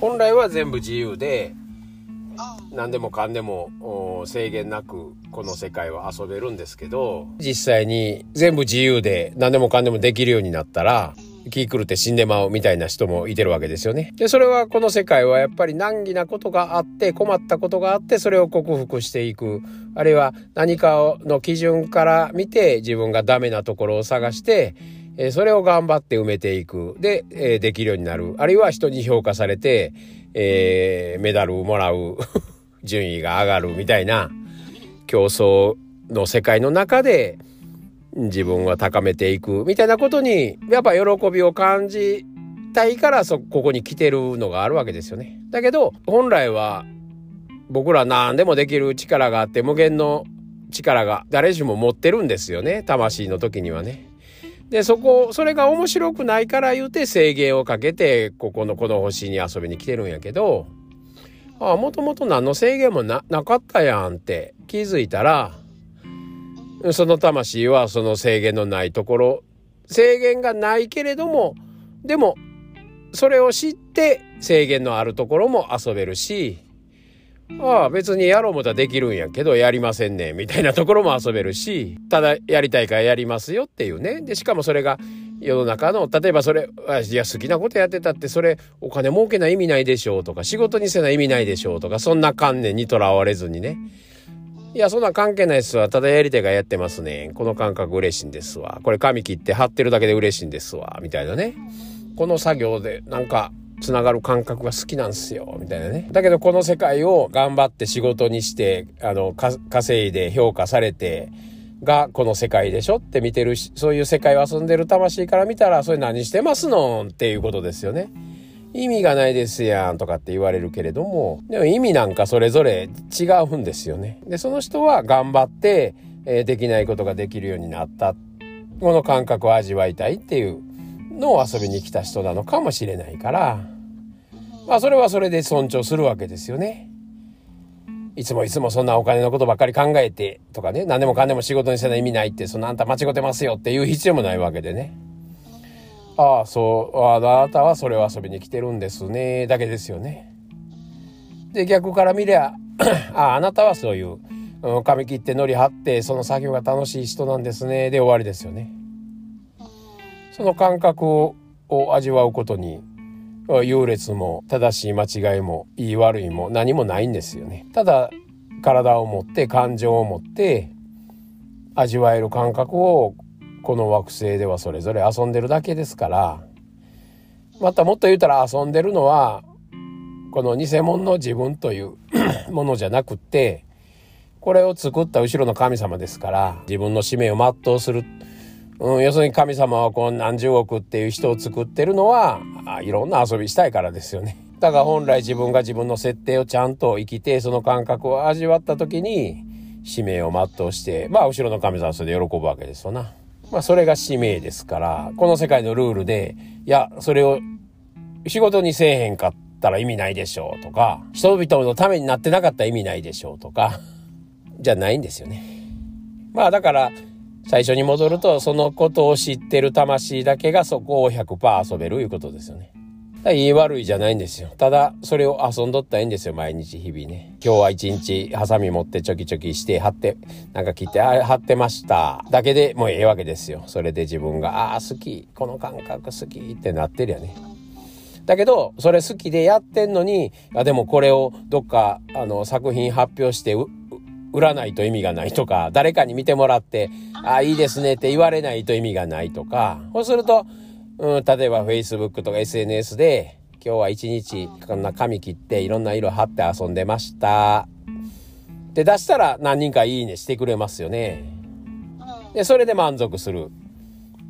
本来は全部自由で何でもかんでも制限なくこの世界は遊べるんですけど実際に全部自由で何でもかんでもできるようになったら気狂って死んでまうみたいな人もいてるわけですよね。で、それはこの世界はやっぱり難儀なことがあって困ったことがあってそれを克服していく。あるいは何かの基準から見て自分がダメなところを探してえそれを頑張って埋めていく。で、えできるようになる。あるいは人に評価されて、えー、メダルをもらう。順位が上がるみたいな競争の世界の中で自分は高めていくみたいなことにやっぱ喜びを感じたいからそここに来てるのがあるわけですよね。だけど本来は僕ら何でもできる力があって無限の力が誰しも持ってるんですよね魂の時にはね。で、そこ、それが面白くないから言うて制限をかけて、ここのこの星に遊びに来てるんやけど、ああ、もともと何の制限もな、なかったやんって気づいたら、その魂はその制限のないところ、制限がないけれども、でも、それを知って制限のあるところも遊べるし、ああ、別にやろうもたらできるんやけど、やりませんね、みたいなところも遊べるし、ただやりたいからやりますよっていうね。で、しかもそれが世の中の、例えばそれ、いや、好きなことやってたって、それ、お金儲けない意味ないでしょうとか、仕事にせな意味ないでしょうとか、そんな観念にとらわれずにね。いや、そんな関係ないっすわ。ただやり手がやってますね。この感覚嬉しいんですわ。これ髪切って貼ってるだけで嬉しいんですわ。みたいなね。この作業で、なんか、つながる感覚が好きなんですよ、みたいなね。だけどこの世界を頑張って仕事にして、あの、稼いで評価されて、がこの世界でしょ？って見てるし、そういう世界を遊んでる魂から見たら、それ何してますの？っていうことですよね。意味がないですやんとかって言われるけれども、でも意味なんかそれぞれ違うんですよね。で、その人は頑張って、えー、できないことができるようになった。この感覚を味わいたいっていうの遊びに来た人なのかもしれないから、まあそれはそれで尊重するわけですよね。いつもいつもそんなお金のことばっかり考えてとかね、何でもかんでも仕事にせない意味ないって、そんなあんた間違ってますよっていう必要もないわけでね。ああ、そう、あなたはそれを遊びに来てるんですね、だけですよね。で、逆から見りゃ、あ あ、なたはそういう、髪切ってのり張って、その作業が楽しい人なんですね、で終わりですよね。その感覚を味わうことに優劣も正しい間違いもいい悪いも何もないんですよね。ただ体を持って感情を持って味わえる感覚をこの惑星ではそれぞれ遊んでるだけですからまたもっと言うたら遊んでるのはこの偽物の自分という ものじゃなくってこれを作った後ろの神様ですから自分の使命を全うするうん、要するに神様はこう何十億っていう人を作ってるのは、いろんな遊びしたいからですよね。だから本来自分が自分の設定をちゃんと生きて、その感覚を味わった時に、使命を全うして、まあ後ろの神様はそれで喜ぶわけですよな。まあそれが使命ですから、この世界のルールで、いや、それを仕事にせえへんかったら意味ないでしょうとか、人々のためになってなかったら意味ないでしょうとか、じゃないんですよね。まあだから、最初に戻ると、そのことを知ってる魂だけがそこを100%遊べるいうことですよね。いい悪いじゃないんですよ。ただ、それを遊んどったらいいんですよ、毎日日々ね。今日は一日、ハサミ持ってチョキチョキして、貼って、なんか切って、あ、貼ってました。だけでもうええわけですよ。それで自分が、ああ、好き。この感覚好きってなってるよね。だけど、それ好きでやってんのに、あ、でもこれをどっか、あの、作品発表して、売らないと意味がないとか、誰かに見てもらって、あ、いいですねって言われないと意味がないとか、そうすると、うん、例えば Facebook とか SNS で、今日は一日こんな紙切っていろんな色貼って遊んでました。で出したら何人かいいねしてくれますよね。で、それで満足する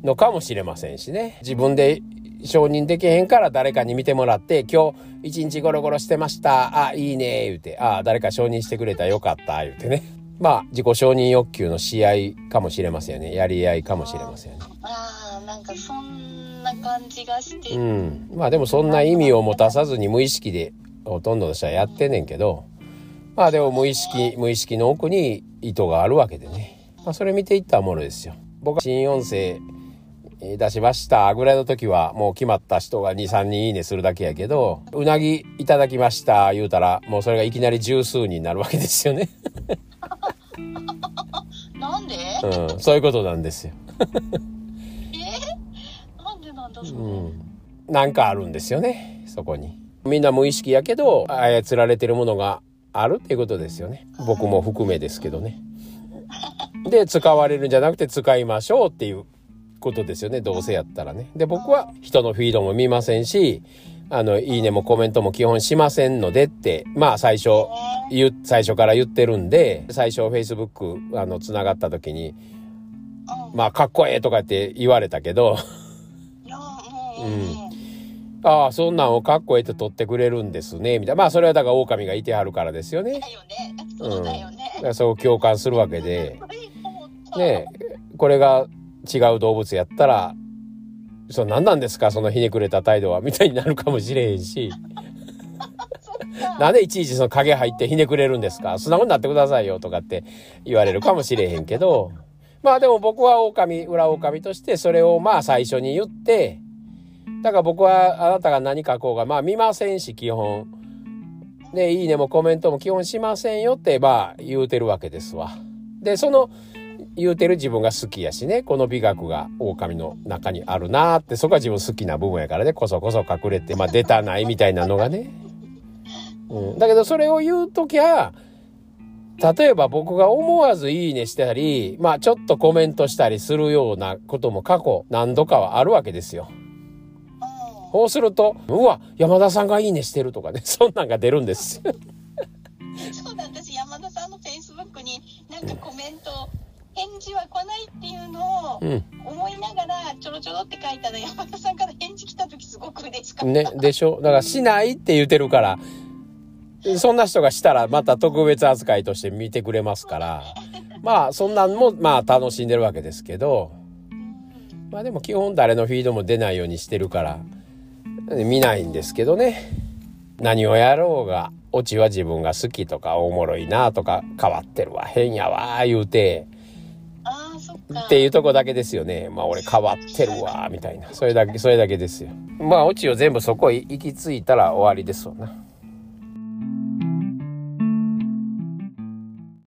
のかもしれませんしね。自分で承認できへんから誰かに見てもらって、今日一日ゴロゴロしてました。あ、いいね、言うて。あ、誰か承認してくれたよかった、言うてね。まあ、自己承認欲求の試合かもしれませんよね。やり合いかもしれませんよね。ああ、なんかそんな感じがして。うん。まあでもそんな意味を持たさずに無意識でほとんどの人はやってんねんけど、まあでも無意識、無意識の奥に意図があるわけでね。まあそれ見ていったものですよ。僕は新音声出しましたぐらいの時はもう決まった人が2、3人いいねするだけやけど、うなぎいただきました言うたら、もうそれがいきなり十数人になるわけですよね。なんで？うん、そういうことなんですよ。え？なんでなんだそれ、うん、なんかあるんですよね、そこに。みんな無意識やけど、操られてるものがあるっていうことですよね。僕も含めですけどね。で、使われるんじゃなくて使いましょうっていうことですよね。どうせやったらね。で、僕は人のフィードも見ませんし、あの、いいねもコメントも基本しませんのでって、まあ最初、言、最初から言ってるんで、最初 Facebook、あの、繋がった時に、まあ、かっこええとかって言われたけど、うん。ああ、そんなんをかっこええって取ってくれるんですね、みたいな。まあ、それはだから狼がいてはるからですよね。よね。うん、そう共感するわけで。ねこれが違う動物やったら、そう、何なんですか？そのひねくれた態度は、みたいになるかもしれへんし。なんでいちいちその影入ってひねくれるんですか？素直になってくださいよとかって言われるかもしれへんけど。まあでも僕は狼、裏狼としてそれをまあ最初に言って、だから僕はあなたが何書こうがまあ見ませんし基本。で、いいねもコメントも基本しませんよってまあ言うてるわけですわ。で、その言うてる自分が好きやしね、この美学が狼の中にあるなーって、そこは自分好きな部分やからね、こそこそ隠れて、まあ出たないみたいなのがね。うん。だけどそれを言うときゃ、例えば僕が思わずいいねしたり、まあちょっとコメントしたりするようなことも過去何度かはあるわけですよ。そうすると、うわ、山田さんがいいねしてるとかね、そんなんが出るんです。返事は来ないっていうのを思いながらちょろちょろって書いたら山田さんから返事来た時すごく嬉しかった。ね、でしょ？だからしないって言ってるから、そんな人がしたらまた特別扱いとして見てくれますから、まあそんなんもまあ楽しんでるわけですけど、まあでも基本誰のフィードも出ないようにしてるから、見ないんですけどね。何をやろうが、オチは自分が好きとかおもろいなとか変わってるわ、変やわ、言うて、っていうとこだけですよね。まあ俺変わってるわ、みたいな。それだけ、それだけですよ。まあオチを全部そこ行き着いたら終わりですわな。